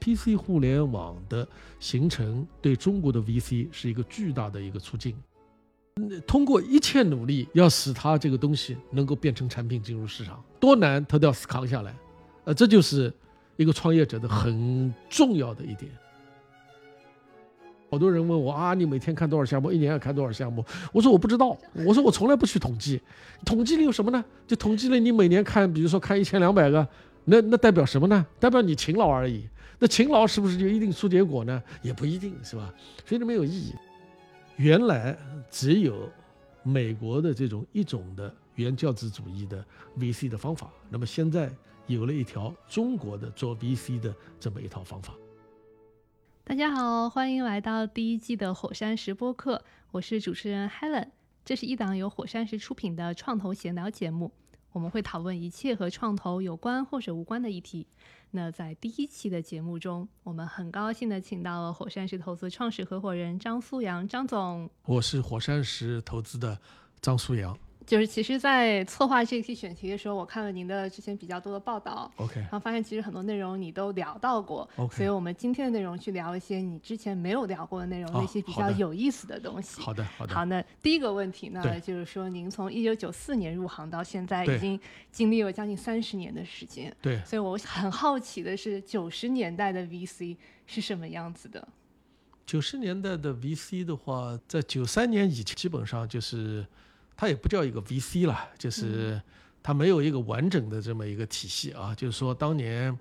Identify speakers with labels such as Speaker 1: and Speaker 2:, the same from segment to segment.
Speaker 1: PC 互联网的形成对中国的 VC 是一个巨大的一个促进。通过一切努力，要使它这个东西能够变成产品进入市场，多难他都要扛下来。呃，这就是一个创业者的很重要的一点。好多人问我啊，你每天看多少项目？一年要看多少项目？我说我不知道，我说我从来不去统计。统计里有什么呢？就统计了你每年看，比如说看一千两百个，那那代表什么呢？代表你勤劳而已。那勤劳是不是就一定出结果呢？也不一定是吧？所以这没有意义。原来只有美国的这种一种的原教旨主义的 VC 的方法，那么现在有了一条中国的做 VC 的这么一套方法。
Speaker 2: 大家好，欢迎来到第一季的火山石播客，我是主持人 Helen。这是一档由火山石出品的创投闲聊节目，我们会讨论一切和创投有关或者无关的议题。那在第一期的节目中，我们很高兴的请到了火山石投资创始合伙人张苏阳张总。
Speaker 1: 我是火山石投资的张苏阳。
Speaker 2: 就是其实，在策划这一期选题的时候，我看了您的之前比较多的报道
Speaker 1: ，OK，
Speaker 2: 然后发现其实很多内容你都聊到过
Speaker 1: ，OK，
Speaker 2: 所以我们今天的内容去聊一些你之前没有聊过的内容，那些比较有意思的东西。
Speaker 1: 好的，好的。
Speaker 2: 好，那第一个问题呢，就是说您从一九九四年入行到现在，已经经历了将近三十年的时间，
Speaker 1: 对，
Speaker 2: 所以我很好奇的是，九十年代的 VC 是什么样子的？
Speaker 1: 九十年代的 VC 的话，在九三年以前，基本上就是。它也不叫一个 VC 了，就是它没有一个完整的这么一个体系啊。就是说，当年，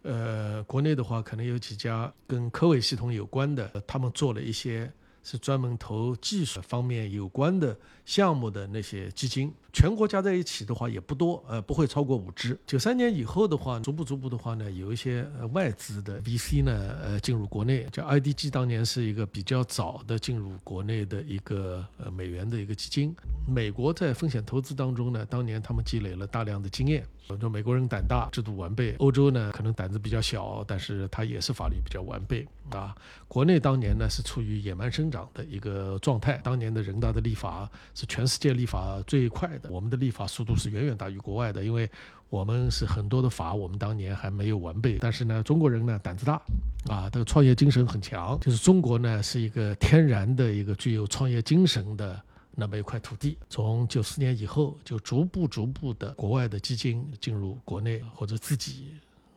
Speaker 1: 呃，国内的话，可能有几家跟科委系统有关的，他们做了一些。是专门投技术方面有关的项目的那些基金，全国加在一起的话也不多，呃，不会超过五只。九三年以后的话，逐步逐步的话呢，有一些外资的 VC 呢，呃，进入国内，叫 IDG，当年是一个比较早的进入国内的一个呃美元的一个基金。美国在风险投资当中呢，当年他们积累了大量的经验。说美国人胆大，制度完备；欧洲呢，可能胆子比较小，但是它也是法律比较完备啊。国内当年呢是处于野蛮生长的一个状态，当年的人大的立法是全世界立法最快的，我们的立法速度是远远大于国外的，因为我们是很多的法我们当年还没有完备，但是呢，中国人呢胆子大啊，这个创业精神很强，就是中国呢是一个天然的一个具有创业精神的。那么一块土地，从九四年以后就逐步逐步的国外的基金进入国内，或者自己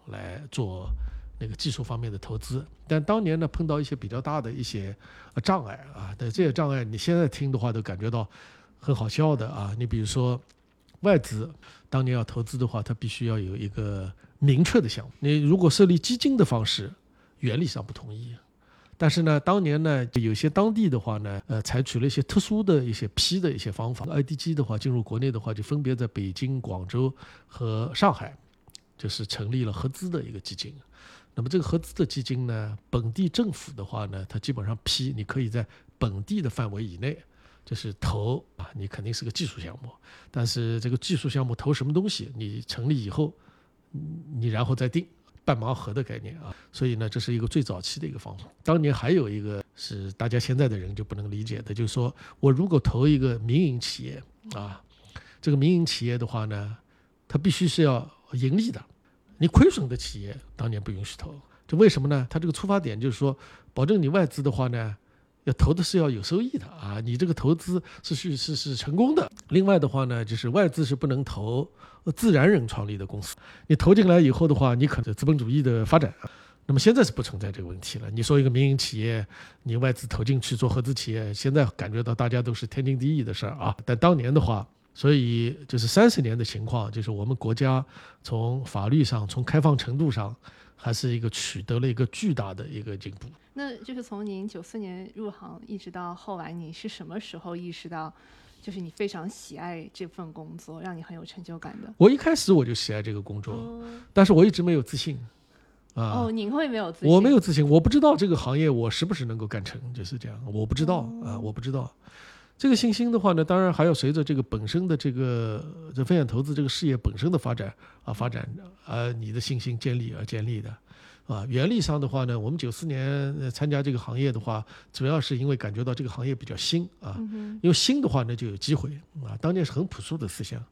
Speaker 1: 来做那个技术方面的投资。但当年呢，碰到一些比较大的一些障碍啊，但这些障碍你现在听的话都感觉到很好笑的啊。你比如说外资当年要投资的话，它必须要有一个明确的项目。你如果设立基金的方式，原理上不同意。但是呢，当年呢，有些当地的话呢，呃，采取了一些特殊的一些批的一些方法。IDG 的话进入国内的话，就分别在北京、广州和上海，就是成立了合资的一个基金。那么这个合资的基金呢，本地政府的话呢，它基本上批你可以在本地的范围以内，就是投啊，你肯定是个技术项目，但是这个技术项目投什么东西，你成立以后，你然后再定。半盲盒的概念啊，所以呢，这是一个最早期的一个方法。当年还有一个是大家现在的人就不能理解的，就是说我如果投一个民营企业啊，这个民营企业的话呢，它必须是要盈利的，你亏损的企业当年不允许投。这为什么呢？它这个出发点就是说，保证你外资的话呢。要投的是要有收益的啊，你这个投资是是是是成功的。另外的话呢，就是外资是不能投自然人创立的公司，你投进来以后的话，你可能资本主义的发展。那么现在是不存在这个问题了。你说一个民营企业，你外资投进去做合资企业，现在感觉到大家都是天经地义的事儿啊。但当年的话，所以就是三十年的情况，就是我们国家从法律上、从开放程度上，还是一个取得了一个巨大的一个进步。
Speaker 2: 那就是从您九四年入行一直到后来，你是什么时候意识到，就是你非常喜爱这份工作，让你很有成就感的？
Speaker 1: 我一开始我就喜爱这个工作，但是我一直没有自信。啊，
Speaker 2: 哦，您会没有自信？
Speaker 1: 我没有自信，我不知道这个行业我是不是能够干成，就是这样，我不知道啊，我不知道。这个信心的话呢，当然还要随着这个本身的这个这风险投资这个事业本身的发展啊发展啊，你的信心建立而建立的。啊，原理上的话呢，我们九四年参加这个行业的话，主要是因为感觉到这个行业比较新啊，因为新的话呢就有机会啊。当年是很朴素的思想，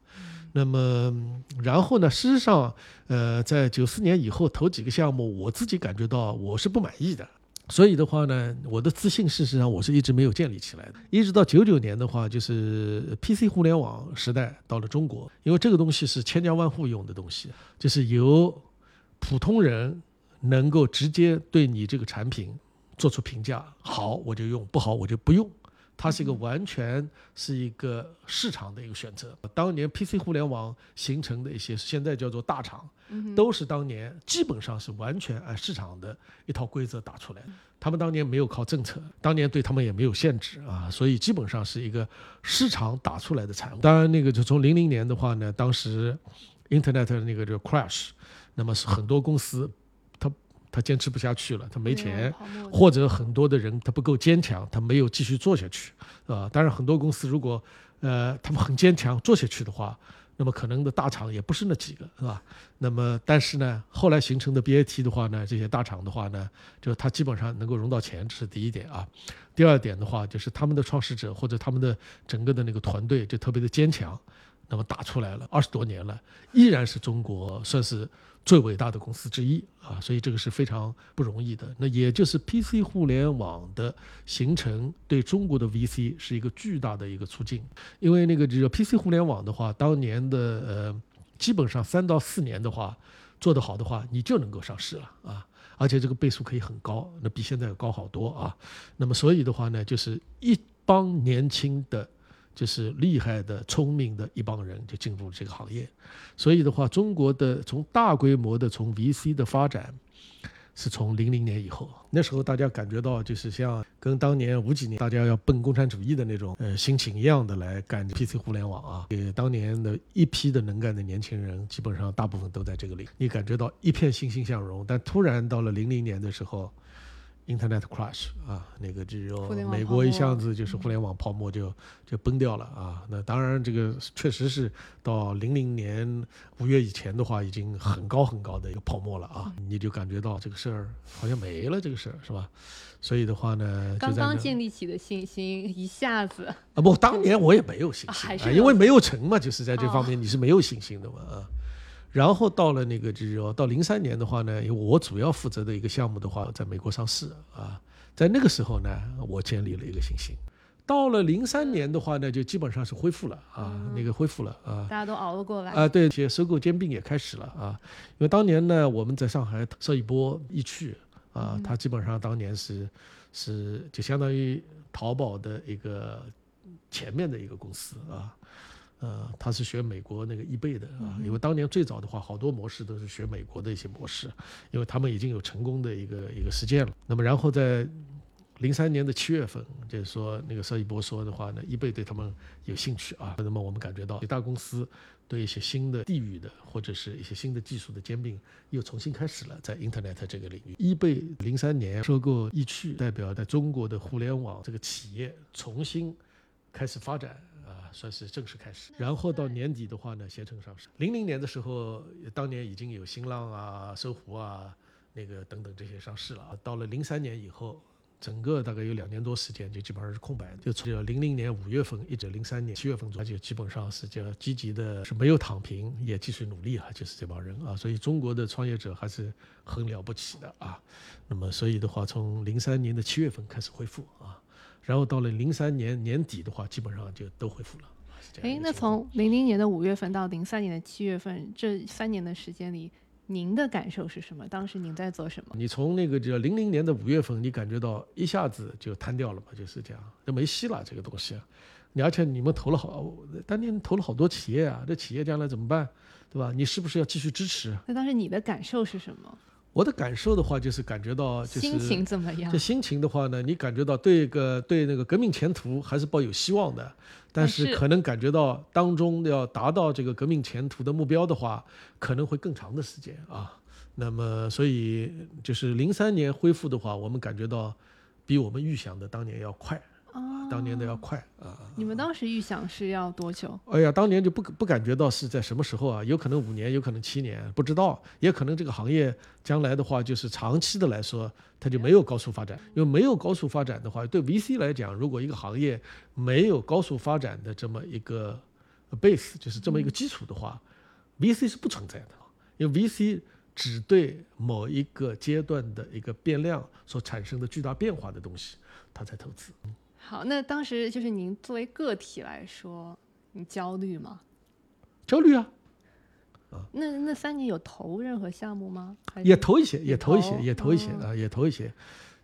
Speaker 1: 那么，然后呢？事实上，呃，在九四年以后投几个项目，我自己感觉到我是不满意的。所以的话呢，我的自信事实上我是一直没有建立起来的。一直到九九年的话，就是 PC 互联网时代到了中国，因为这个东西是千家万户用的东西，就是由普通人能够直接对你这个产品做出评价，好我就用，不好我就不用。它是一个完全是一个市场的一个选择。当年 PC 互联网形成的一些现在叫做大厂，都是当年基本上是完全按市场的一套规则打出来的。他们当年没有靠政策，当年对他们也没有限制啊，所以基本上是一个市场打出来的产物。当然，那个就从零零年的话呢，当时 Internet 那个就 crash，那么是很多公司。他坚持不下去了，他没钱，或者很多的人他不够坚强，他没有继续做下去，啊，当然很多公司如果，呃，他们很坚强做下去的话，那么可能的大厂也不是那几个，是吧？那么但是呢，后来形成的 BAT 的话呢，这些大厂的话呢，就是它基本上能够融到钱，这是第一点啊。第二点的话，就是他们的创始者或者他们的整个的那个团队就特别的坚强，那么打出来了二十多年了，依然是中国算是。最伟大的公司之一啊，所以这个是非常不容易的。那也就是 PC 互联网的形成，对中国的 VC 是一个巨大的一个促进。因为那个这个 PC 互联网的话，当年的呃，基本上三到四年的话，做得好的话，你就能够上市了啊，而且这个倍数可以很高，那比现在要高好多啊。那么所以的话呢，就是一帮年轻的。就是厉害的、聪明的一帮人就进入了这个行业，所以的话，中国的从大规模的从 VC 的发展，是从零零年以后，那时候大家感觉到就是像跟当年五几年大家要奔共产主义的那种呃心情一样的来干 PC 互联网啊，给当年的一批的能干的年轻人，基本上大部分都在这个里，你感觉到一片欣欣向荣，但突然到了零零年的时候。Internet crash 啊，那个只有美国一下子就是互联网泡沫就就崩掉了啊。那当然这个确实是到零零年五月以前的话，已经很高很高的一个泡沫了啊。你就感觉到这个事儿好像没了，这个事儿是吧？所以的话呢，
Speaker 2: 刚刚建立起的信心一下子
Speaker 1: 啊不，当年我也没有信心，啊因为没有成嘛，就是在这方面你是没有信心的嘛啊。然后到了那个就是说到零三年的话呢，因为我主要负责的一个项目的话，在美国上市啊，在那个时候呢，我建立了一个信心。到了零三年的话呢，就基本上是恢复了啊，那个恢复了啊，
Speaker 2: 大家都熬了过来
Speaker 1: 啊。对，些收购兼并也开始了啊。因为当年呢，我们在上海受一波一去啊，它基本上当年是是就相当于淘宝的一个前面的一个公司啊。呃，他是学美国那个易贝的啊，因为当年最早的话，好多模式都是学美国的一些模式，因为他们已经有成功的一个一个实践了。那么，然后在零三年的七月份，就是说那个邵一波说的话呢，易贝对他们有兴趣啊。那么我们感觉到，大公司对一些新的地域的或者是一些新的技术的兼并又重新开始了，在 Internet 这个领域。易贝零三年收购易趣，代表在中国的互联网这个企业重新开始发展。啊算是正式开始，然后到年底的话呢，携程上市。零零年的时候，当年已经有新浪啊、搜狐啊、那个等等这些上市了。到了零三年以后，整个大概有两年多时间就基本上是空白的，就从零零年五月份一直零三年七月份左右，基本上是叫积极的，是没有躺平，也继续努力啊，就是这帮人啊。所以中国的创业者还是很了不起的啊。那么所以的话，从零三年的七月份开始恢复啊。然后到了零三年年底的话，基本上就都恢复了。
Speaker 2: 哎，那从零零年的五月份到零三年的七月份这三年的时间里，您的感受是什么？当时您在做什么？
Speaker 1: 你从那个叫零零年的五月份，你感觉到一下子就瘫掉了嘛？就是这样，就没戏了这个东西。你而且你们投了好，当年投了好多企业啊，这企业将来怎么办？对吧？你是不是要继续支持？
Speaker 2: 那当时你的感受是什么？
Speaker 1: 我的感受的话，就是感觉到，就是
Speaker 2: 心情怎么样？
Speaker 1: 这心情的话呢，你感觉到对个对那个革命前途还是抱有希望的，但是可能感觉到当中要达到这个革命前途的目标的话，可能会更长的时间啊。那么，所以就是零三年恢复的话，我们感觉到比我们预想的当年要快。当年的要快啊！
Speaker 2: 你们当时预想是要多久？
Speaker 1: 哎呀，当年就不不感觉到是在什么时候啊？有可能五年，有可能七年，不知道。也可能这个行业将来的话，就是长期的来说，它就没有高速发展。因为没有高速发展的话，对 VC 来讲，如果一个行业没有高速发展的这么一个 base，就是这么一个基础的话，VC 是不存在的，因为 VC 只对某一个阶段的一个变量所产生的巨大变化的东西，它才投资。
Speaker 2: 好，那当时就是您作为个体来说，你焦虑吗？
Speaker 1: 焦虑啊，
Speaker 2: 那那三年有投任何项目吗？还是
Speaker 1: 也投一些，也
Speaker 2: 也
Speaker 1: 投一些，也投一些
Speaker 2: 哦
Speaker 1: 啊，也投一些。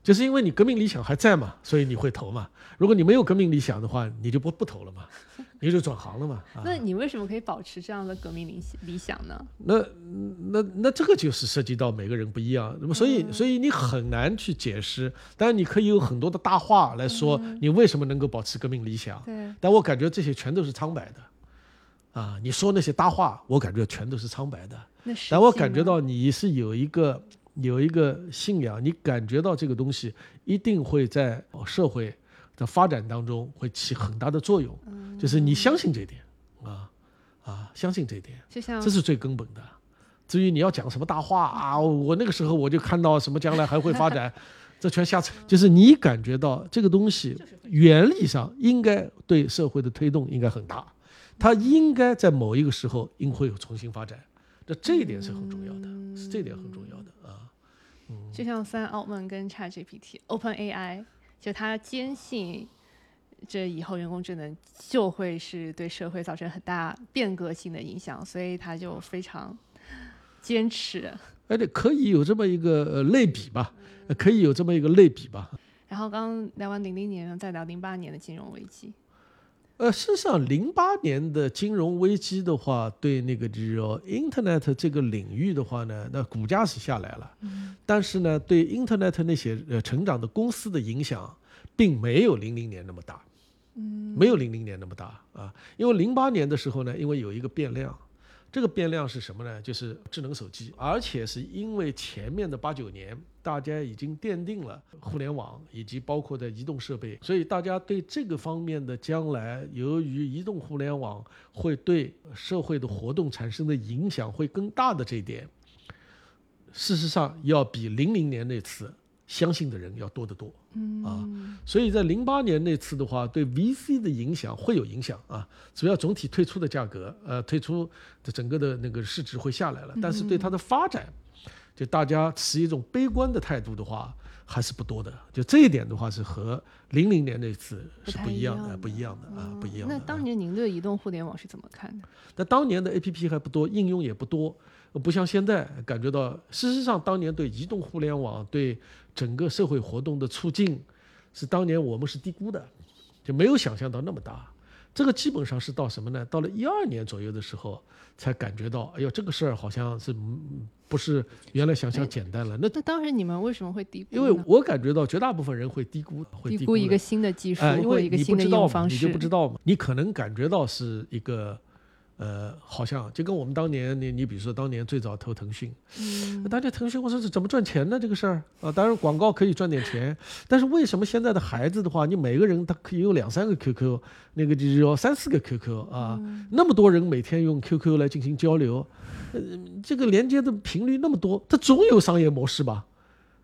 Speaker 1: 就是因为你革命理想还在嘛，所以你会投嘛。如果你没有革命理想的话，你就不不投了嘛，你就转行了嘛。啊，
Speaker 2: 那你为什么可以保持这样的革命理理想呢？
Speaker 1: 那那那这个就是涉及到每个人不一样，那么所以所以你很难去解释。当然你可以有很多的大话来说你为什么能够保持革命理想，
Speaker 2: 对，
Speaker 1: 但我感觉这些全都是苍白的。啊，你说那些大话，我感觉全都是苍白的。但我感觉到你是有一个有一个信仰，你感觉到这个东西一定会在社会的发展当中会起很大的作用，就是你相信这点啊啊，相信这点，
Speaker 2: 就像
Speaker 1: 这是最根本的。至于你要讲什么大话啊，我那个时候我就看到什么将来还会发展，这全瞎扯。就是你感觉到这个东西原理上应该对社会的推动应该很大，它应该在某一个时候应会有重新发展。这这一点是很重要的，是这点很重要的啊。
Speaker 2: 就像三奥曼跟 ChatGPT、Open AI，就他坚信这以后人工智能就会是对社会造成很大变革性的影响，所以他就非常坚持。
Speaker 1: 哎，对，可以有这么一个呃类比吧，呃可以有这么一个类比吧。
Speaker 2: 然后刚刚聊完零零年，再聊零八年的金融危机。
Speaker 1: 呃，事实上，零八年的金融危机的话，对那个就是说 Internet 这个领域的话呢，那股价是下来了，但是呢，对 Internet 那些呃成长的公司的影响，并没有零零年那么大，嗯，没有零零年那么大啊，因为零八年的时候呢，因为有一个变量。这个变量是什么呢？就是智能手机，而且是因为前面的八九年，大家已经奠定了互联网以及包括的移动设备，所以大家对这个方面的将来，由于移动互联网会对社会的活动产生的影响会更大的这一点，事实上要比零零年那次相信的人要多得多。
Speaker 2: 嗯
Speaker 1: 啊，所以在零八年那次的话，对 VC 的影响会有影响啊。主要总体退出的价格，呃，退出的整个的那个市值会下来了，但是对它的发展，就大家持一种悲观的态度的话，还是不多的。就这一点的话，是和零零年那次是
Speaker 2: 不
Speaker 1: 一样的，不一样的啊，不一样的。
Speaker 2: 那
Speaker 1: 啊
Speaker 2: 当年您对移动互联网是怎么看的？
Speaker 1: 那当年的 APP 还不多，应用也不多，呃不像现在感觉到。事实上，当年对移动互联网对整个社会活动的促进，是当年我们是低估的，就没有想象到那么大。这个基本上是到什么呢？到了一二年左右的时候，才感觉到，哎呦，这个事儿好像是嗯不是原来想象简单了。那
Speaker 2: 那当时你们为什么会低估
Speaker 1: 因？为我感觉到绝大部分人会低估，会低
Speaker 2: 估一个新的技术
Speaker 1: 哎，因为你
Speaker 2: 一个新的应
Speaker 1: 不知道嘛，
Speaker 2: 用方式，
Speaker 1: 你就不知道嘛，你可能感觉到是一个，呃，好像就跟我们当年，你你比如说当年最早投腾讯，
Speaker 2: 嗯
Speaker 1: 大家腾讯我说是怎么赚钱呢？这个事儿啊，当然广告可以赚点钱，但是为什么现在的孩子的话，你每个人他可以有两三个 QQ，那个就是要三四个 QQ 啊，
Speaker 2: 嗯
Speaker 1: 那么多人每天用 QQ 来进行交流，呃，这个连接的频率那么多，它总有商业模式吧？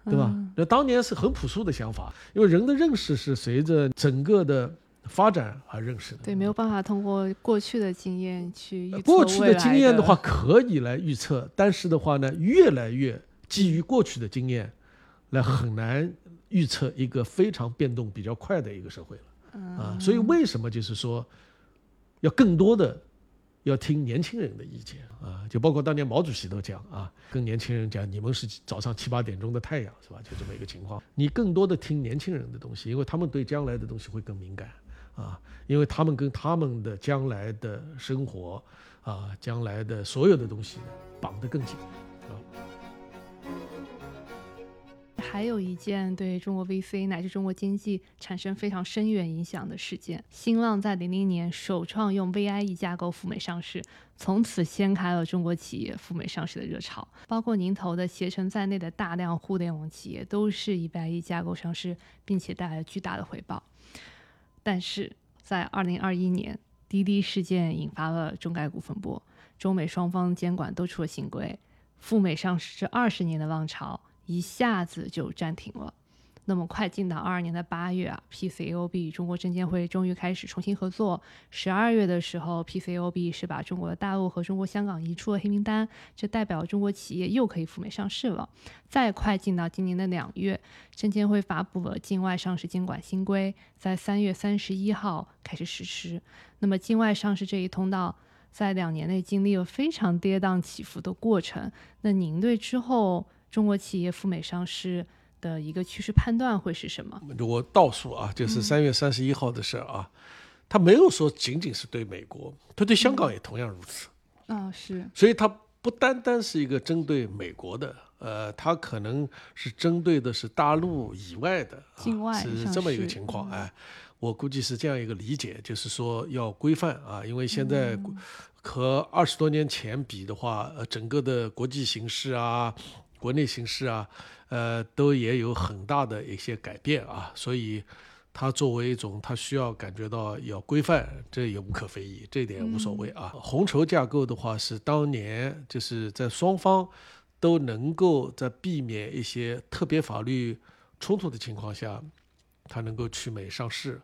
Speaker 1: 对吧？
Speaker 2: 嗯
Speaker 1: 那当年是很朴素的想法，因为人的认识是随着整个的发展而认识的。
Speaker 2: 对，没有办法通过过去的经验去预测
Speaker 1: 呃过去的经验的话，可以来预测，但是的话呢，越来越基于过去的经验，来很难预测一个非常变动比较快的一个社会了
Speaker 2: 嗯
Speaker 1: 啊。所以为什么就是说，要更多的要听年轻人的意见啊？就包括当年毛主席都讲啊，跟年轻人讲，你们是早上七八点钟的太阳，是吧？就这么一个情况。你更多的听年轻人的东西，因为他们对将来的东西会更敏感啊，因为他们跟他们的将来的生活啊，将来的所有的东西绑得更紧。
Speaker 2: 还有一件对中国 VC 乃至中国经济产生非常深远影响的事件，新浪在零零年首创用 VIE 架构赴美上市，从此掀开了中国企业赴美上市的热潮。包括您投的携程在内的大量互联网企业都是以 VIE 架构上市，并且带来了巨大的回报。但是在二零二一年，滴滴事件引发了中概股风波，中美双方监管都出了新规，赴美上市这二十年的浪潮一下子就暂停了。那么快进到二二年的八月啊，PCOB 与中国证监会终于开始重新合作。十二月的时候，PCOB 是把中国的大陆和中国香港移出了黑名单，这代表中国企业又可以赴美上市了。再快进到今年的两月，证监会发布了境外上市监管新规，在三月三十一号开始实施。那么境外上市这一通道，在两年内经历了非常跌宕起伏的过程。那您对之后中国企业赴美上市？的一个趋势判断会是什么？
Speaker 1: 我倒数啊，就是三月三十一号的事儿啊，他没有说仅仅是对美国，他对香港也同样如此。
Speaker 2: 啊，是。
Speaker 1: 所以它不单单是一个针对美国的，呃，它可能是针对的是大陆以外的，
Speaker 2: 境外
Speaker 1: 是这么一个情况。哎，我估计是这样一个理解，就是说要规范啊，因为现在和二十多年前比的话，呃，整个的国际形势啊，国内形势啊。呃，都也有很大的一些改变啊，所以它作为一种，它需要感觉到要规范，这也无可非议，这一点无所谓啊。红筹架构的话，是当年就是在双方都能够在避免一些特别法律冲突的情况下，它能够去美上市。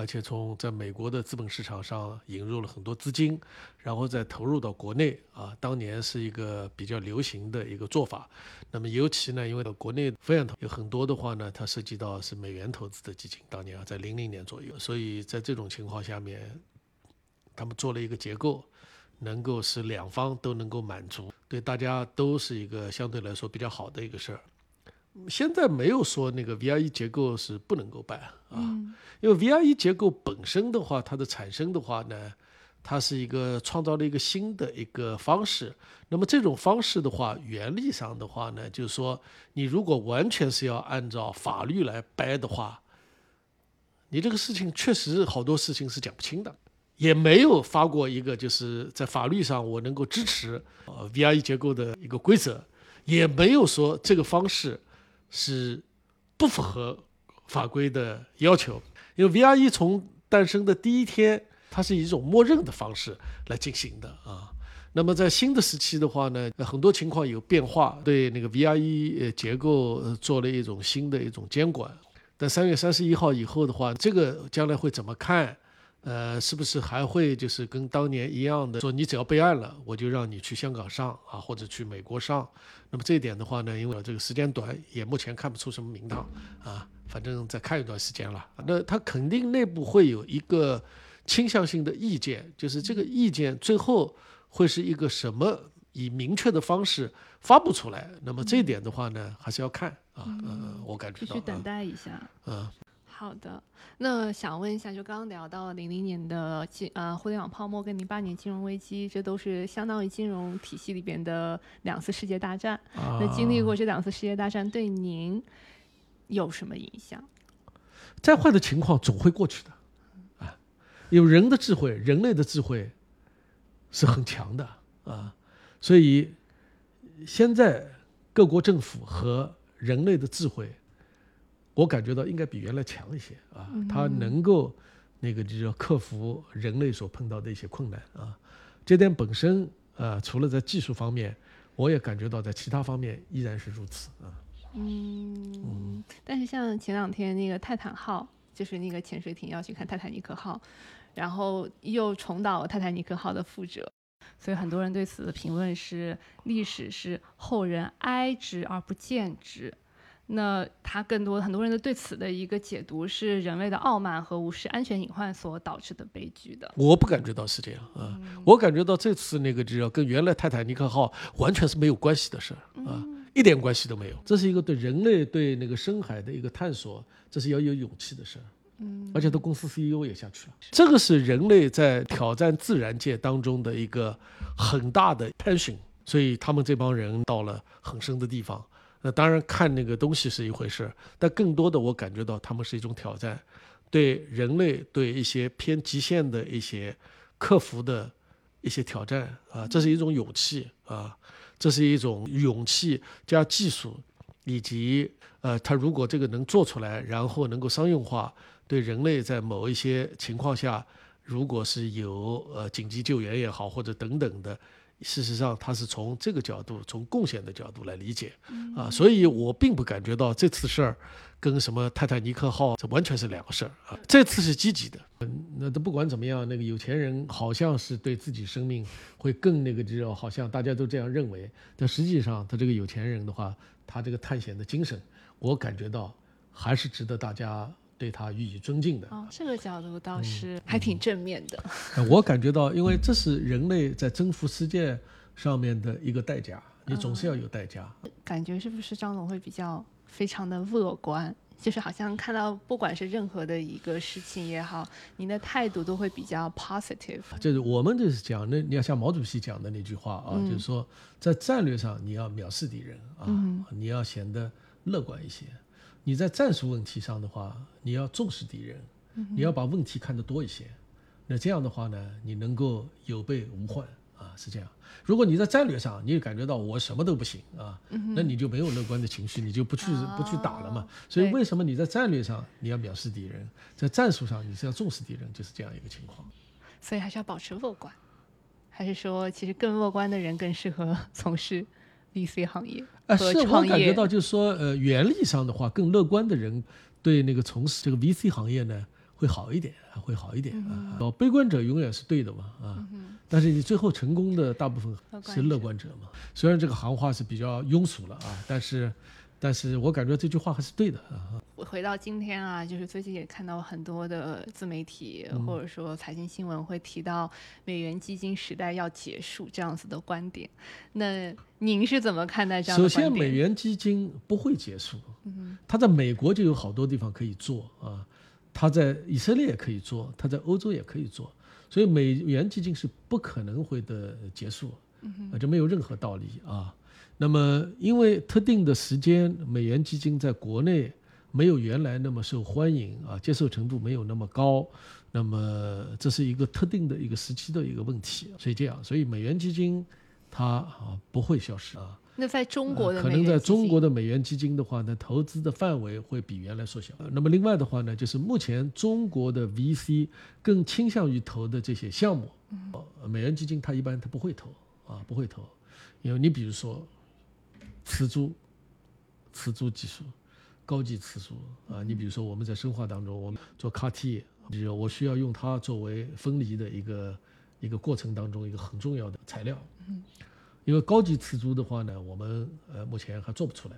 Speaker 1: 而且从在美国的资本市场上引入了很多资金，然后再投入到国内啊，当年是一个比较流行的一个做法。那么尤其呢，因为国内非常投有很多的话呢，它涉及到是美元投资的基金，当年啊在零零年左右，所以在这种情况下面，他们做了一个结构，能够使两方都能够满足，对大家都是一个相对来说比较好的一个事儿。现在没有说那个 VIE 结构是不能够办啊，因为 VIE 结构本身的话，它的产生的话呢，它是一个创造了一个新的一个方式。那么这种方式的话，原理上的话呢，就是说，你如果完全是要按照法律来掰的话，你这个事情确实好多事情是讲不清的，也没有发过一个就是在法律上我能够支持呃 VIE 结构的一个规则，也没有说这个方式。是不符合法规的要求，因为 VRE 从诞生的第一天，它是以一种默认的方式来进行的啊。那么在新的时期的话呢，很多情况有变化，对那个 VRE 结构做了一种新的一种监管。但三月三十一号以后的话，这个将来会怎么看？呃，是不是还会就是跟当年一样的，说你只要备案了，我就让你去香港上啊，或者去美国上？那么这一点的话呢，因为这个时间短，也目前看不出什么名堂啊。反正再看一段时间了。那他肯定内部会有一个倾向性的意见，就是这个意见最后会是一个什么以明确的方式发布出来？那么这一点的话呢，还是要看啊。嗯，我感觉到。
Speaker 2: 必须等待一下。
Speaker 1: 嗯。
Speaker 2: 好的，那想问一下，就刚刚聊到零零年的金呃互联网泡沫跟零八年金融危机，这都是相当于金融体系里边的两次世界大战。那经历过这两次世界大战，对您有什么影响？
Speaker 1: 再坏的情况总会过去的，啊，有人的智慧，人类的智慧是很强的啊，所以现在各国政府和人类的智慧。我感觉到应该比原来强一些啊，它能够那个就是克服人类所碰到的一些困难啊，这点本身啊，除了在技术方面，我也感觉到在其他方面依然是如此啊。
Speaker 2: 嗯，但是像前两天那个泰坦号，就是那个潜水艇要去看泰坦尼克号，然后又重蹈泰坦尼克号的覆辙，所以很多人对此的评论是：历史是后人哀之而不见之。那他更多很多人的对此的一个解读是人类的傲慢和无视安全隐患所导致的悲剧的。
Speaker 1: 我不感觉到是这样啊，我感觉到这次那个就跟原来泰坦尼克号完全是没有关系的事儿啊，一点关系都没有。这是一个对人类对那个深海的一个探索，这是要有勇气的事儿。嗯，而且他公司 CEO 也下去了，这个是人类在挑战自然界当中的一个很大的 passion，所以他们这帮人到了很深的地方。那当然看那个东西是一回事，但更多的我感觉到他们是一种挑战，对人类对一些偏极限的一些克服的一些挑战啊，这是一种勇气啊，这是一种勇气加技术，以及呃，他如果这个能做出来，然后能够商用化，对人类在某一些情况下，如果是有呃紧急救援也好或者等等的事实上他是从这个角度，从贡献的角度来理解啊，所以我并不感觉到这次事儿跟什么泰坦尼克号这完全是两个事儿啊。这次是积极的，嗯，那都不管怎么样，那个有钱人好像是对自己生命会更那个，知道好像大家都这样认为，但实际上他这个有钱人的话，他这个探险的精神，我感觉到还是值得大家。对他予以尊敬的
Speaker 2: 哦，这个角度倒是还挺正面的。
Speaker 1: 我感觉到，因为这是人类在征服世界上面的一个代价，你总是要有代价。
Speaker 2: 感觉是不是张总会比较非常的乐观？就是好像看到不管是任何的一个事情也好，您的态度都会比较 positive。
Speaker 1: 就是我们就是讲，那你要像毛主席讲的那句话啊，就是说在战略上你要藐视敌人啊，你要显得乐观一些。你在战术问题上的话，你要重视敌人，你要把问题看得多一些。那这样的话呢，你能够有备无患啊，是这样。如果你在战略上，你也感觉到我什么都不行啊，那你就没有乐观的情绪，你就不去不去打了嘛。所以为什么你在战略上你要藐视敌人，在战术上你是要重视敌人，就是这样一个情况。
Speaker 2: 所以还是要保持乐观，还是说其实更乐观的人更适合 从事？VC 行业
Speaker 1: 啊，是我感觉到，就是说，呃，原理上的话，更乐观的人对那个从事这个 VC 行业呢，会好一点，会好一点啊。哦，悲观者永远是对的嘛，啊，但是你最后成功的大部分是乐观者嘛。虽然这个行话是比较庸俗了啊，但是。但是我感觉这句话还是对的啊。
Speaker 2: 回到今天啊，就是最近也看到很多的自媒体或者说财经新闻会提到美元基金时代要结束这样子的观点。那您是怎么看待这样的
Speaker 1: 首先，美元基金不会结束。嗯，它在美国就有好多地方可以做啊，它在以色列也可以做，它在欧洲也可以做，所以美元基金是不可能会的结束，啊，就没有任何道理啊。那么，因为特定的时间，美元基金在国内没有原来那么受欢迎啊，接受程度没有那么高，那么这是一个特定的一个时期的一个问题，所以这样，所以美元基金它啊不会消失啊。
Speaker 2: 那在中国的
Speaker 1: 可能在中国的美元基金的话呢，投资的范围会比原来缩小。那么另外的话呢，就是目前中国的 VC 更倾向于投的这些项目，美元基金它一般它不会投啊，不会投，因为你比如说。磁珠，磁珠技术，高级磁珠啊！你比如说我们在生化当中，我们做 CAR-T，就是我需要用它作为分离的一个一个过程当中一个很重要的材料。嗯，因为高级磁珠的话呢，我们呃目前还做不出来，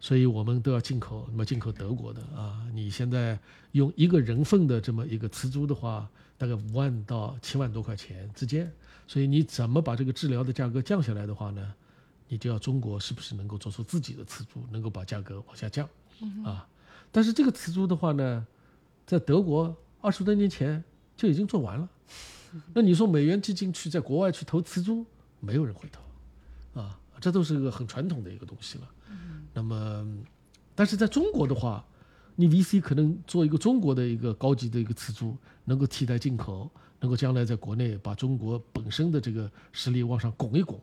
Speaker 1: 所以我们都要进口，那么进口德国的啊。你现在用一个人份的这么一个磁珠的话，大概五万到七万多块钱之间，所以你怎么把这个治疗的价格降下来的话呢？你就要中国是不是能够做出自己的瓷珠，能够把价格往下降，啊？但是这个瓷珠的话呢，在德国二十多年前就已经做完了。那你说美元基金去在国外去投瓷珠，没有人会投，啊？这都是一个很传统的一个东西了。那么，但是在中国的话，你 VC 可能做一个中国的一个高级的一个瓷珠，能够替代进口，能够将来在国内把中国本身的这个实力往上拱一拱。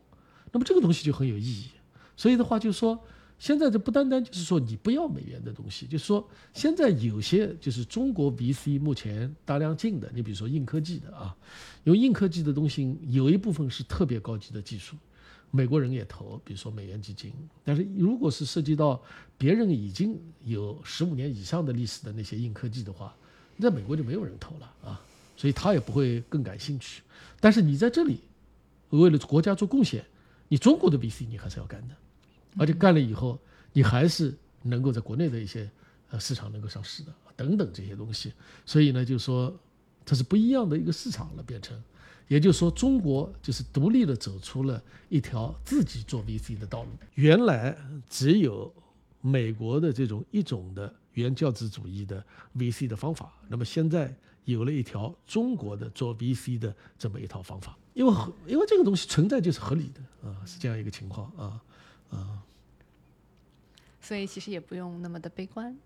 Speaker 1: 那么这个东西就很有意义，所以的话就是说，现在这不单单就是说你不要美元的东西，就是说现在有些就是中国 VC 目前大量进的，你比如说硬科技的啊，因为硬科技的东西有一部分是特别高级的技术，美国人也投，比如说美元基金，但是如果是涉及到别人已经有十五年以上的历史的那些硬科技的话，在美国就没有人投了啊，所以他也不会更感兴趣。但是你在这里为了国家做贡献。你中国的 VC 你还是要干的，而且干了以后，你还是能够在国内的一些呃市场能够上市的等等这些东西。所以呢，就是说它是不一样的一个市场了，变成，也就是说中国就是独立的走出了一条自己做 VC 的道路。原来只有美国的这种一种的原教旨主义的 VC 的方法，那么现在有了一条中国的做 VC 的这么一套方法。因为，因为这个东西存在就是合理的啊，是这样一个情况啊啊，
Speaker 2: 所以其实也不用那么的悲观。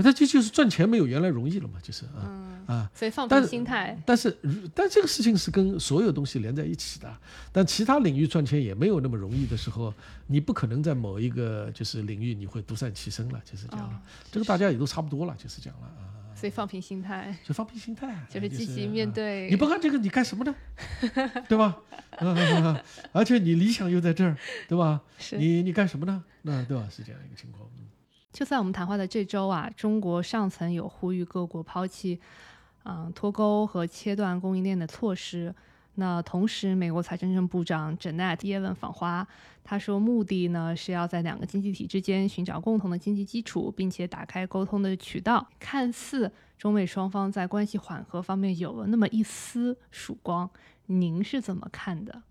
Speaker 1: 它这就是赚钱没有原来容易了嘛，就是啊啊，
Speaker 2: 所以放平心态。
Speaker 1: 但是但这个事情是跟所有东西连在一起的，但其他领域赚钱也没有那么容易的时候，你不可能在某一个就是领域你会独善其身了，就是这样。这个大家也都差不多了，就是这样了啊。
Speaker 2: 所以放平心态，
Speaker 1: 就放平心态，
Speaker 2: 就是积极面
Speaker 1: 啊
Speaker 2: 对。
Speaker 1: 你不干这个，你干什么呢？对吧？嗯，而且你理想又在这儿，对吧？你你干什么呢？那对吧？是这样一个情况。嗯
Speaker 2: 就在我们谈话的这周啊，中国上层有呼吁各国抛弃，嗯，脱钩和切断供应链的措施。那同时，美国财政部长 Janet Yellen 访华，他说目的呢是要在两个经济体之间寻找共同的经济基础，并且打开沟通的渠道。看似中美双方在关系缓和方面有了那么一丝曙光，您是怎么看的？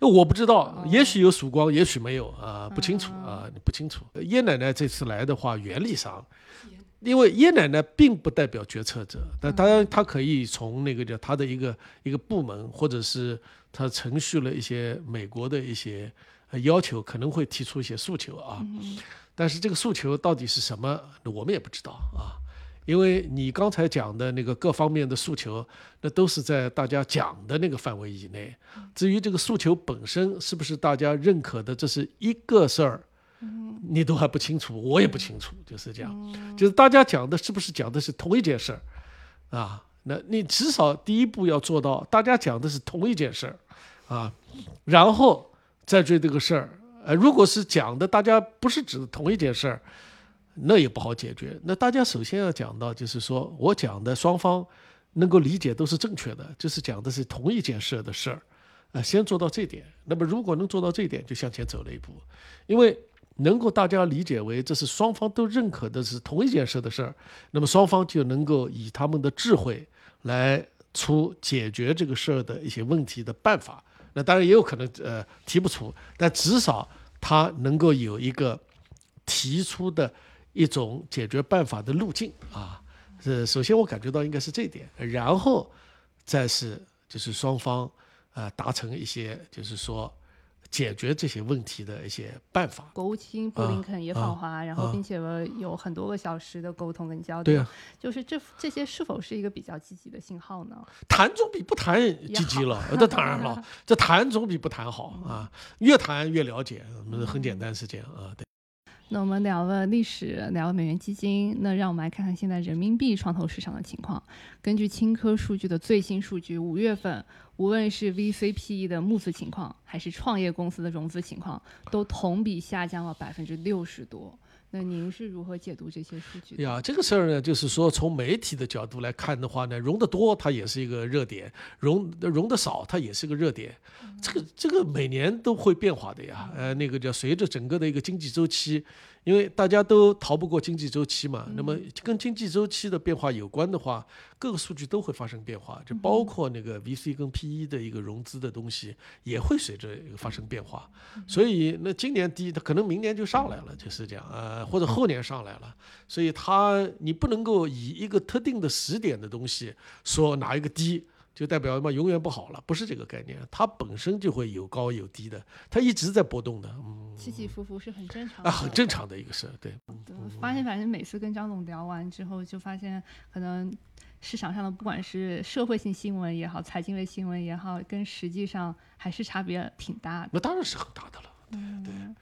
Speaker 1: 那我不知道
Speaker 2: 哦，
Speaker 1: 也许有曙光，也许没有啊，不清楚
Speaker 2: 哦
Speaker 1: 啊，不清楚。叶奶奶这次来的话，原理上，因为叶奶奶并不代表决策者，但当然她可以从那个叫她的一个一个部门，或者是她程序了一些美国的一些呃要求，可能会提出一些诉求啊。但是这个诉求到底是什么，我们也不知道啊。因为你刚才讲的那个各方面的诉求，那都是在大家讲的那个范围以内。至于这个诉求本身是不是大家认可的，这是一个事儿，你都还不清楚，我也不清楚，就是这样。就是大家讲的是不是讲的是同一件事儿啊？那你至少第一步要做到，大家讲的是同一件事儿啊，然后再追这个事儿。呃，如果是讲的大家不是指同一件事儿，那也不好解决。那大家首先要讲到，就是说我讲的双方能够理解都是正确的，就是讲的是同一件事的事儿，呃，先做到这点。那么如果能做到这一点，就向前走了一步，因为能够大家理解为这是双方都认可的是同一件事的事儿，那么双方就能够以他们的智慧来出解决这个事儿的一些问题的办法。那当然也有可能呃提不出，但至少他能够有一个提出的一种解决办法的路径啊。呃，首先我感觉到应该是这点，然后再是就是双方啊、达成一些就是说解决这些问题的一些办法。
Speaker 2: 国务卿布林肯也访华，然后并且有很多个小时的沟通跟交流。
Speaker 1: 对啊，
Speaker 2: 就是这这些是否是一个比较积极的信号呢？
Speaker 1: 谈总比不谈积极了，那当然了，这谈总比不谈好啊，越谈越了解，嗯很简单是这样啊，对。
Speaker 2: 那我们聊了历史，聊了美元基金，那让我们来看看现在人民币创投市场的情况。根据青科数据的最新数据，五月份无论是 VCPE 的募资情况，还是创业公司的融资情况，都同比下降了百分之六十多。那您是如何解读这些数据的？
Speaker 1: 呀，这个事儿呢，就是说从媒体的角度来看的话呢，融得多它也是一个热点，融融得少它也是个热点。这个这个每年都会变化的呀。呃，那个叫随着整个的一个经济周期，因为大家都逃不过经济周期嘛。那么跟经济周期的变化有关的话，各个数据都会发生变化，就包括那个 VC 跟 PE 的一个融资的东西也会随着发生变化。所以那今年低，它可能明年就上来了，就是这样呃，或者后年上来了。所以它你不能够以一个特定的时点的东西说哪一个低。就代表嘛永远不好了，不是这个概念，它本身就会有高有低的，它一直在波动的，嗯，
Speaker 2: 起起伏伏是很正常的，
Speaker 1: 啊，很正常的一个事，对。
Speaker 2: 对发现反正每次跟张总聊完之后，就发现可能市场上的不管是社会性新闻也好，财经类新闻也好，跟实际上还是差别挺大的。
Speaker 1: 那当然是很大的了，对对。那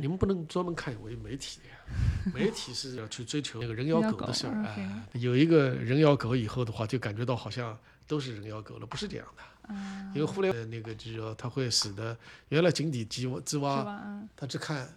Speaker 1: 你们不能专门看为媒体媒体是要去追求那个人咬狗的事儿 哎，有一个人咬狗以后的话，就感觉到好像都是人咬狗了，不是这样的。
Speaker 2: 嗯，
Speaker 1: 因为互联网那个就是说，它会使得原来井底之蛙他只看，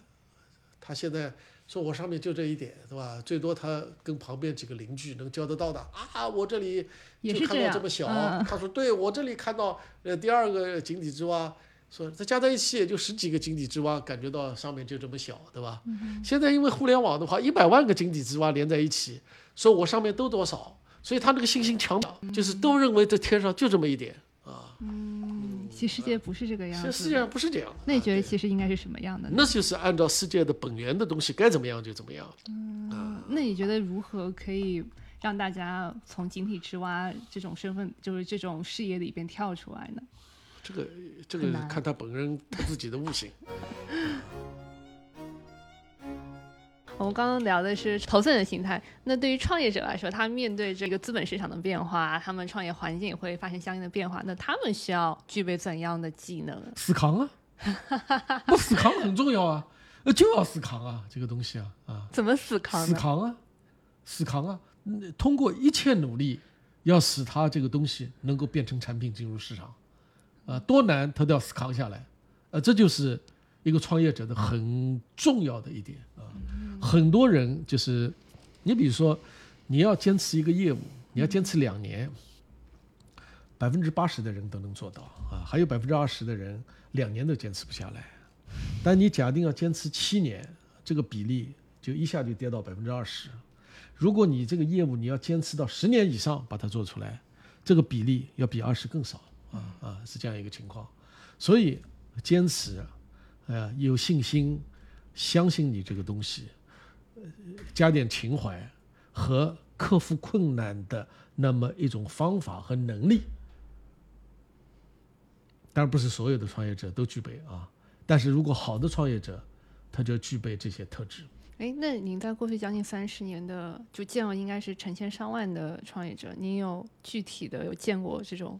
Speaker 1: 他现在说我上面就这一点，对吧？最多他跟旁边几个邻居能交得到的啊，我这里就是看。到这么小，
Speaker 2: 嗯
Speaker 1: 他说对我这里看到呃第二个井底之蛙，说这加在一起也就十几个井底之蛙，感觉到上面就这么小，对吧？
Speaker 2: 嗯
Speaker 1: 现在因为互联网的话，一百万个井底之蛙连在一起，说我上面都多少，所以他那个信心强，就是都认为这天上就这么一点啊。
Speaker 2: 嗯，其实世界不是这个样子。
Speaker 1: 实世界上不是这样的。
Speaker 2: 那你觉得其实应该是什么样的呢？
Speaker 1: 那就是按照世界的本源的东西该怎么样就怎么样。
Speaker 2: 嗯，那你觉得如何可以让大家从井底之蛙这种身份，就是这种视野里边跳出来呢？
Speaker 1: 这个这个看他本人他自己的悟性。
Speaker 2: 我们刚刚聊的是投资人的心态，那对于创业者来说，他面对这个资本市场的变化，他们创业环境也会发生相应的变化，那他们需要具备怎样的技能？
Speaker 1: 死扛啊，不死扛很重要啊，那就要死扛啊，这个东西啊啊，
Speaker 2: 怎么死扛？
Speaker 1: 死扛啊，死扛啊。嗯通过一切努力，要使他这个东西能够变成产品进入市场，啊，多难他都要扛下来，呃，这就是一个创业者的很重要的一点啊。很多人就是，你比如说，你要坚持一个业务，你要坚持两年，百分之八十的人都能做到啊，还有百分之二十的人两年都坚持不下来。但你假定要坚持七年，这个比例就一下就跌到百分之二十。如果你这个业务你要坚持到十年以上把它做出来，这个比例要比二十更少啊啊，是这样一个情况。所以坚持，呃，有信心，相信你这个东西，加点情怀和克服困难的那么一种方法和能力。当然不是所有的创业者都具备啊，但是如果好的创业者，他就具备这些特质。
Speaker 2: 哎，那您在过去将近三十年的就见了应该是成千上万的创业者，您有具体的有见过这种？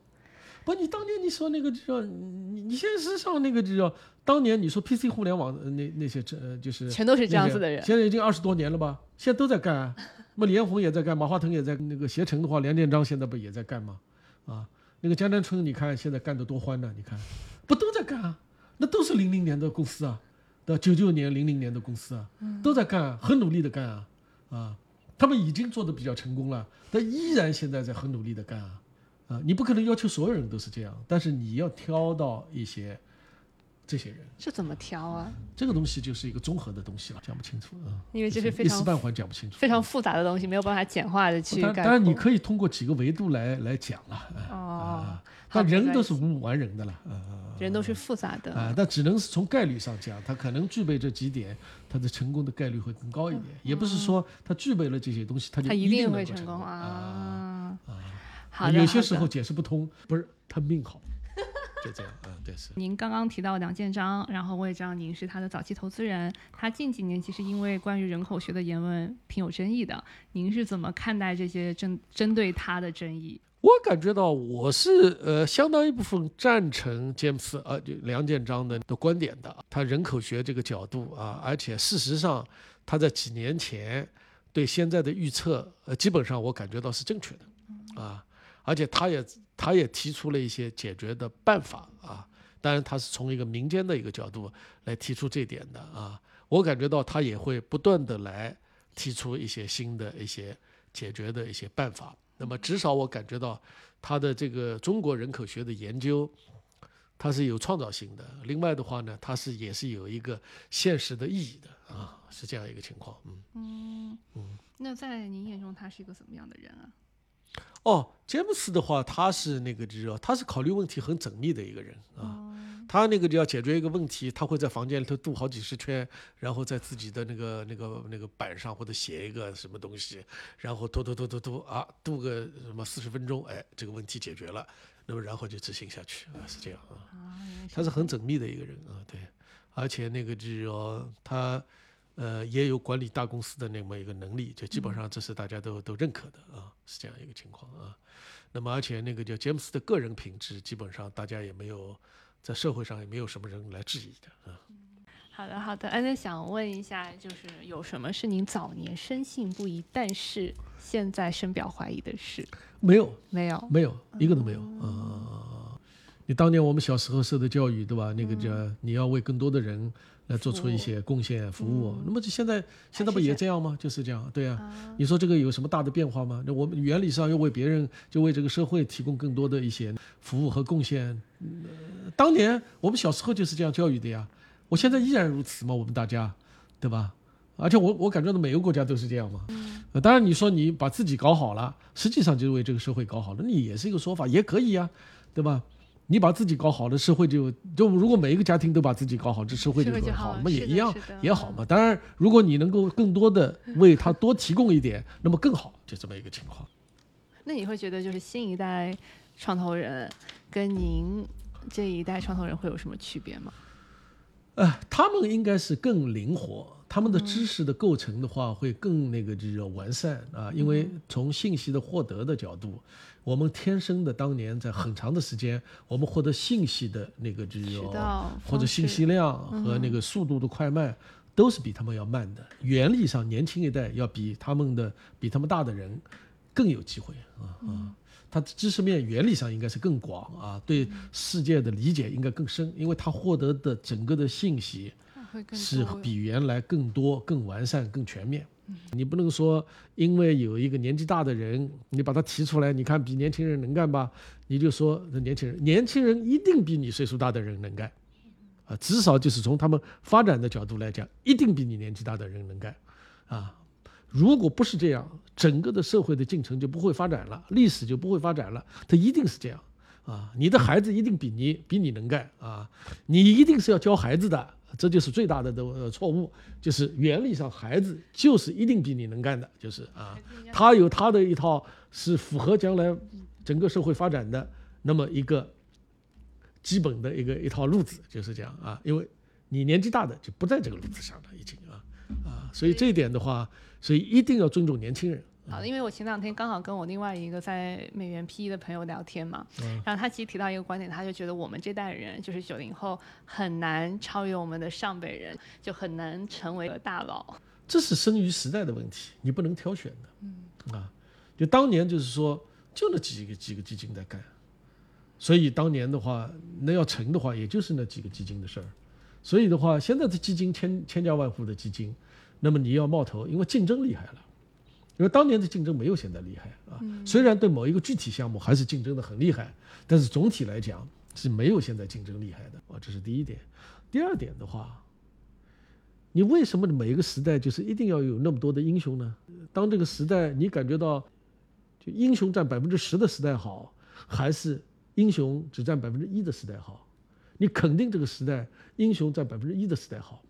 Speaker 1: 不，你当年你说那个就叫你你现在是上那个就叫当年你说 PC 互联网呃那那些这就是
Speaker 2: 全都是这样子的人。
Speaker 1: 现在已经二十多年了吧？现在都在干啊。那么李彦宏也在干，马化腾也在那个携程的话，梁建章现在不也在干吗？啊，那个江南春，你看现在干得多欢呢？你看，不都在干啊？那都是零零年的公司啊，对吧？九九年、零零年的公司啊，都在干啊，很努力的干啊，啊，他们已经做的比较成功了，但依然现在在很努力的干啊，啊，你不可能要求所有人都是这样，但是你要挑到一些这些人，
Speaker 2: 这怎么挑啊？
Speaker 1: 这个东西就是一个综合的东西了，讲不清楚啊。
Speaker 2: 因为这是非常
Speaker 1: 一时半会儿讲不清楚，
Speaker 2: 非常复杂的东西，没有办法简化的去。
Speaker 1: 当当然你可以通过几个维度来来讲了，啊
Speaker 2: 哦，
Speaker 1: 啊，但人都是无完人的了，啊
Speaker 2: 人都是复杂的。
Speaker 1: 啊，但只能是从概率上讲，他可能具备这几点，他的成功的概率会更高一点，也不是说他具备了这些东西，他就
Speaker 2: 他一
Speaker 1: 定
Speaker 2: 定会成
Speaker 1: 功
Speaker 2: 啊！
Speaker 1: 啊。
Speaker 2: 好的，
Speaker 1: 有些时候解释不通，不是他命好，就这样，嗯，对是。
Speaker 2: 您刚刚提到梁建章，然后我也知道您是他的早期投资人。他近几年其实因为关于人口学的言论挺有争议的，您是怎么看待这些针针对他的争议？
Speaker 1: 我感觉到我是呃相当一部分赞成詹姆斯呃就梁建章的的观点的，他人口学这个角度啊，而且事实上他在几年前对现在的预测，呃基本上我感觉到是正确的啊，而且他也他也提出了一些解决的办法啊，当然他是从一个民间的一个角度来提出这点的啊，我感觉到他也会不断的来提出一些新的一些解决的一些办法。那么至少我感觉到他的这个中国人口学的研究，他是有创造性的。另外的话呢，他是也是有一个现实的意义的啊，是这样一个情况。嗯嗯，
Speaker 2: 那在您眼中，他是一个什么样的人啊？
Speaker 1: 哦，詹姆斯的话，他是那个知道，他是考虑问题很缜密的一个人啊。
Speaker 2: 哦
Speaker 1: 他那个就要解决一个问题，他会在房间里头度好几十圈，然后在自己的那个那个那个板上或者写一个什么东西，然后嘟嘟嘟嘟嘟啊，度个什么四十分钟，哎，这个问题解决了，那么然后就执行下去啊，是这样啊。他是很缜密的一个人啊，对，而且那个就是说他呃也有管理大公司的那么一个能力，就基本上这是大家都都认可的啊，是这样一个情况啊。那么而且那个叫詹姆斯的个人品质，基本上大家也没有在社会上也没有什么人来质疑的啊。
Speaker 2: 好的，好的。哎，那想问一下，就是有什么是您早年深信不疑，但是现在深表怀疑的事？
Speaker 1: 没有，
Speaker 2: 没有。
Speaker 1: 没有，一个都没有啊。你当年我们小时候受的教育，对吧？那个叫你要为更多的人来做出一些贡献、服务。那么就现在现在不也这样吗？就是这样，对呀、你说这个有什么大的变化吗？那我们原理上要为别人，就为这个社会提供更多的一些服务和贡献。呃当年我们小时候就是这样教育的呀，我现在依然如此嘛，我们大家，对吧？而且我我感觉到每个国家都是这样嘛。呃，当然你说你把自己搞好了，实际上就是为这个社会搞好了，那也是一个说法，也可以呀，对吧？你把自己搞好了，社会就就如果每一个家庭都把自己搞好，这社会就很好，那么也一样也好嘛。当然，如果你能够更多的为他 多提供一点，那么更好，就这么一个情况。
Speaker 2: 那你会觉得，就是新一代创投人跟您这一代创投人会有什么区别吗？
Speaker 1: 呃，他们应该是更灵活，他们的知识的构成的话会更那个就是完善啊，因为从信息的获得的角度，我们天生的当年在很长的时间，我们获得信息的那个就是或者信息量和那个速度的快慢，都是比他们要慢的。原理上，年轻一代要比他们的比他们大的人更有机会啊啊！他的知识面原理上应该是更广啊，对世界的理解应该更深，因为他获得的整个的信息
Speaker 2: 会更
Speaker 1: 是比原来更多、更完善、更全面。你不能说因为有一个年纪大的人，你把他提出来，你看比年轻人能干吧，你就说那年轻人，年轻人一定比你岁数大的人能干，啊，至少就是从他们发展的角度来讲，一定比你年纪大的人能干，啊，如果不是这样，整个的社会的进程就不会发展了，历史就不会发展了，它一定是这样。啊，你的孩子一定比你比你能干啊，你一定是要教孩子的，这就是最大的的呃错误，就是原理上孩子就是一定比你能干的，就是啊，他有他的一套是符合将来整个社会发展的那么一个基本的一个一套路子，就是这样啊，因为你年纪大的就不在这个路子上了，已经啊啊，所以这一点的话，所以一定要尊重年轻人。
Speaker 2: 好的，因为我前两天刚好跟我另外一个在美元 PE 的朋友聊天嘛，
Speaker 1: 嗯
Speaker 2: 然后他其实提到一个观点，他就觉得我们这代人就是九零后很难超越我们的上辈人，就很难成为大佬。
Speaker 1: 这是生于时代的问题，你不能挑选的。嗯啊，就当年就是说，就那几个几个基金在干，所以当年的话，那要成的话，也就是那几个基金的事儿。所以的话，现在的基金千千家万户的基金，那么你要冒头，因为竞争厉害了。因为当年的竞争没有现在厉害啊，虽然对某一个具体项目还是竞争的很厉害，但是总体来讲是没有现在竞争厉害的啊，这是第一点。第二点的话，你为什么每一个时代就是一定要有那么多的英雄呢？当这个时代你感觉到，就英雄占百分之十的时代好，还是英雄只占百分之一的时代好？你肯定这个时代英雄占百分之一的时代好，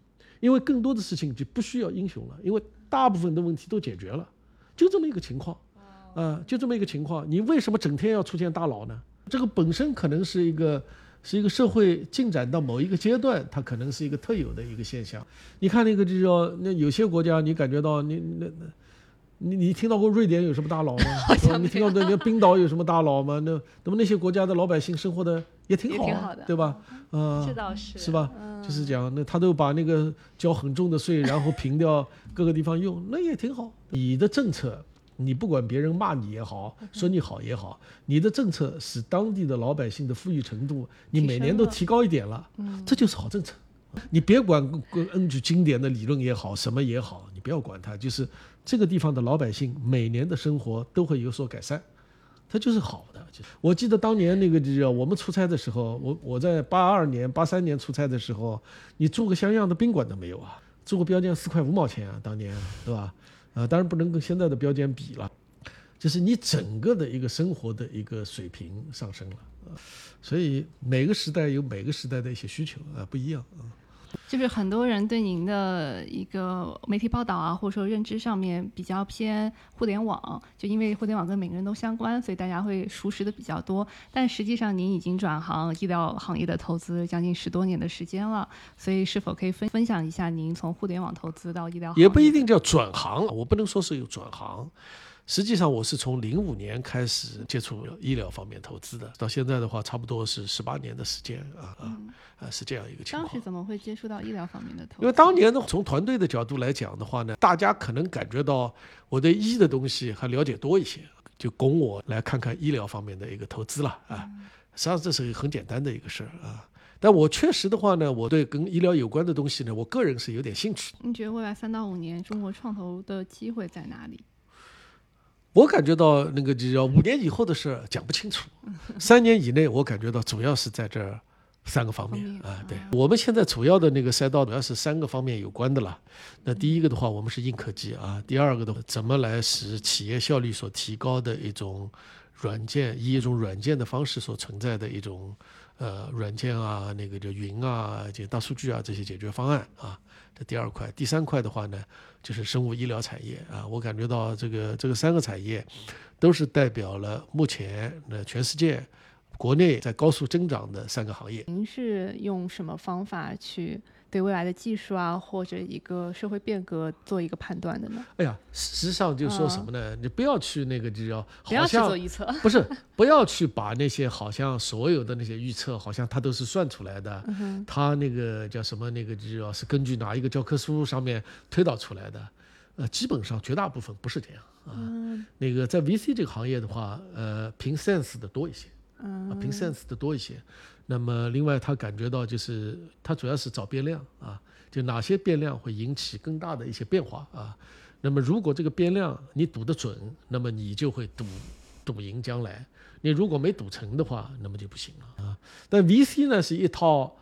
Speaker 1: 因为更多的事情就不需要英雄了，因为大部分的问题都解决了，就这么一个情况，啊、就这么一个情况。你为什么整天要出现大佬呢？这个本身可能是一个是一个社会进展到某一个阶段，它可能是一个特有的一个现象。你看那个就叫那有些国家，你感觉到你那那。你你听到过瑞典有什么大佬吗？你听到那那冰岛有什么大佬吗？那那么那些国家的老百姓生活的也挺好、啊，
Speaker 2: 挺好的
Speaker 1: 对吧？嗯、
Speaker 2: 这倒是
Speaker 1: 是吧？
Speaker 2: 嗯
Speaker 1: 就是讲，那他都把那个交很重的税，然后平掉 各个地方用，那也挺好。你的政策，你不管别人骂你也好，
Speaker 2: 嗯
Speaker 1: 说你好也好，你的政策使当地的老百姓的富裕程度，你每年都提高一点了，
Speaker 2: 嗯
Speaker 1: 这就是好政策。你别管根据经典的理论也好，什么也好，你不要管它，就是这个地方的老百姓每年的生活都会有所改善。它就是好的。就我记得当年那个就是我们出差的时候，我我在八二年、八三年出差的时候，你住个像样的宾馆都没有啊，住个标间四块五毛钱啊，当年对吧？啊，当然不能跟现在的标间比了，就是你整个的一个生活的一个水平上升了啊，所以每个时代有每个时代的一些需求啊，不一样啊。
Speaker 2: 就是很多人对您的一个媒体报道啊，或者说认知上面比较偏互联网，就因为互联网跟每个人都相关，所以大家会熟识的比较多。但实际上，您已经转行医疗行业的投资将近十多年的时间了，所以是否可以分分享一下您从互联网投资到医疗行业？
Speaker 1: 也不一定叫转行，我不能说是有转行。实际上，我是从零五年开始接触医疗方面投资的，到现在的话，差不多是十八年的时间啊啊啊，是这样一个情况
Speaker 2: 当时。怎么会接触到医疗方面的投资？
Speaker 1: 因为当年呢，从团队的角度来讲的话呢，大家可能感觉到我对医的东西还了解多一些，就供我来看看医疗方面的一个投资了啊。实际上这是一个很简单的一个事儿啊。但我确实的话呢，我对跟医疗有关的东西呢，我个人是有点兴趣。
Speaker 2: 你觉得未来三到五年中国创投的机会在哪里？
Speaker 1: 我感觉到那个就叫五年以后的事儿讲不清楚，三年以内我感觉到主要是在这儿三个方面啊。对，我们现在主要的那个赛道主要是三个方面有关的了。那第一个的话，我们是硬科技啊；第二个的话，怎么来使企业效率所提高的一种软件，以一种软件的方式所存在的一种呃软件啊，那个叫云啊、这大数据啊这些解决方案啊。这第二块，第三块的话呢，就是生物医疗产业啊。我感觉到这个这个三个产业，都是代表了目前呃全世界国内在高速增长的三个行业。
Speaker 2: 您是用什么方法去对未来的技术啊，或者一个社会变革做一个判断的呢？
Speaker 1: 哎呀，实际上就说什么呢？你不要去那个就叫
Speaker 2: 不要去做预测。
Speaker 1: 不是不要去把那些好像所有的那些预测，好像它都是算出来的，
Speaker 2: 嗯，
Speaker 1: 它那个叫什么那个就要是根据哪一个教科书上面推导出来的，呃，基本上绝大部分不是这样啊。
Speaker 2: 嗯
Speaker 1: 那个在 VC 这个行业的话，呃，凭 sense 的多一些。啊，
Speaker 2: 嗯
Speaker 1: 凭 sense 的多一些。那么另外他感觉到就是他主要是找变量啊，就哪些变量会引起更大的一些变化啊。那么如果这个变量你赌得准，那么你就会赌赌赢将来。你如果没赌成的话，那么就不行了啊。但 VC 呢是一套，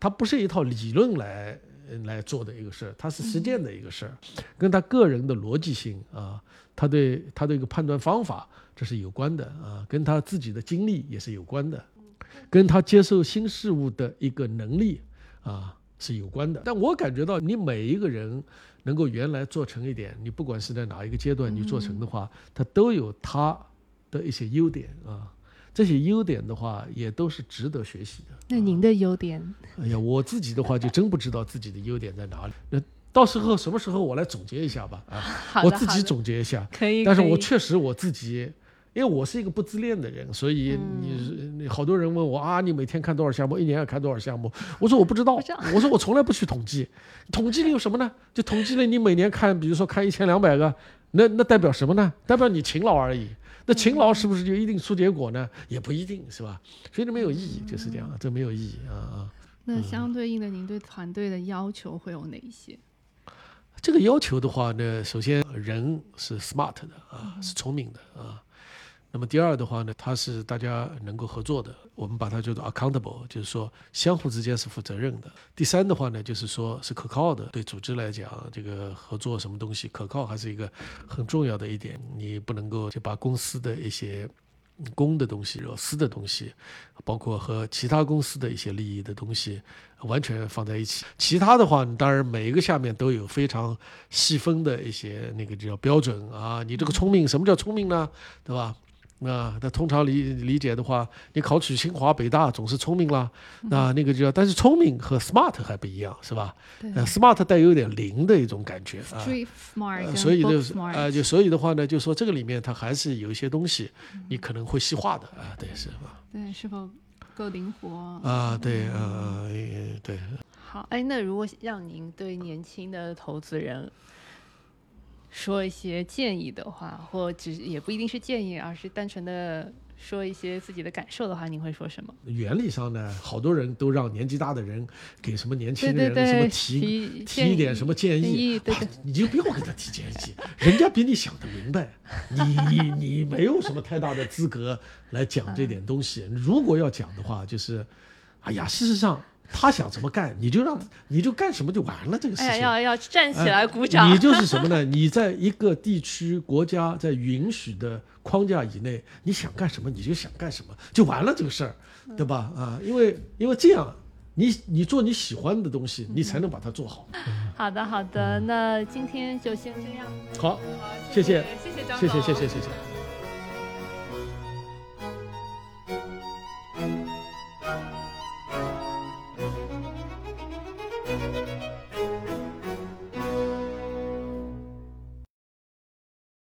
Speaker 1: 它不是一套理论来来做的一个事儿，它是实践的一个事儿，跟他个人的逻辑性啊，他对他的一个判断方法这是有关的啊，跟他自己的经历也是有关的，跟他接受新事物的一个能力啊是有关的。但我感觉到你每一个人能够原来做成一点，你不管是在哪一个阶段你做成的话，他都有他的一些优点啊。这些优点的话，也都是值得学习的。
Speaker 2: 那您的优点，
Speaker 1: 哎呀，我自己的话就真不知道自己的优点在哪里。那到时候什么时候我来总结一下吧啊，
Speaker 2: 好
Speaker 1: 我自己总结一下。
Speaker 2: 可以，
Speaker 1: 但是我确实我自己，因为我是一个不自恋的人，所以你你好多人问我啊，你每天看多少项目，一年要看多少项目？我说我不知道，我说我从来不去统计，统计了有什么呢？就统计了你每年看，比如说看一千两百个，那那代表什么呢？代表你勤劳而已。那勤劳是不是就一定出结果呢？也不一定是吧？所以这没有意义，就是这样，这没有意义啊啊。
Speaker 2: 那相对应的，您对团队的要求会有哪一些？
Speaker 1: 这个要求的话呢，首先人是 smart 的啊，是聪明的啊。那么第二的话呢，它是大家能够合作的，我们把它叫做 accountable，就是说相互之间是负责任的。第三的话呢，就是说是可靠的。对组织来讲，这个合作什么东西可靠还是一个很重要的一点，你不能够就把公司的一些。公的东西、私的东西，包括和其他公司的一些利益的东西，完全放在一起。其他的话，当然每一个下面都有非常细分的一些那个叫标准啊。你这个聪明，什么叫聪明呢？对吧？啊，那通常理理解的话，你考取清华北大总是聪明啦。那那个叫，但是聪明和 smart 还不一样，是吧？
Speaker 2: 对
Speaker 1: 呃，smart 带有点灵的一种感觉啊。所以就是呃，就所以的话呢，就说这个里面它还是有一些东西，你可能会细化的啊，对，是吧？
Speaker 2: 对，是否够灵活？
Speaker 1: 啊，对，呃，呃对，
Speaker 2: 好，哎，那如果让您对年轻的投资人说一些建议的话，或只也不一定是建议，而是单纯的说一些自己的感受的话，您会说什么？
Speaker 1: 原理上呢，好多人都让年纪大的人给什么年轻人什么提
Speaker 2: 提
Speaker 1: 提一点什么建
Speaker 2: 建
Speaker 1: 议，你就不要给他提建议，人家比你想的明白，你你没有什么太大的资格来讲这点东西。如果要讲的话，就是，哎呀，事实上他想怎么干，你就让你就干什么就完了，这个事情
Speaker 2: 哎呀，要要站起
Speaker 1: 哎
Speaker 2: 来鼓掌。
Speaker 1: 你就是什么呢？你在一个地区、国家在允许的框架以内，你想干什么你就想干什么，就完了这个事儿，对吧？啊，因为因为这样，你你做你喜欢的东西，你才能把它做好。
Speaker 2: 好的，好的，那今天就先这样。
Speaker 1: 好，
Speaker 2: 好，
Speaker 1: 谢谢
Speaker 2: 谢谢张
Speaker 1: 谢谢
Speaker 2: 总
Speaker 1: 谢谢谢谢。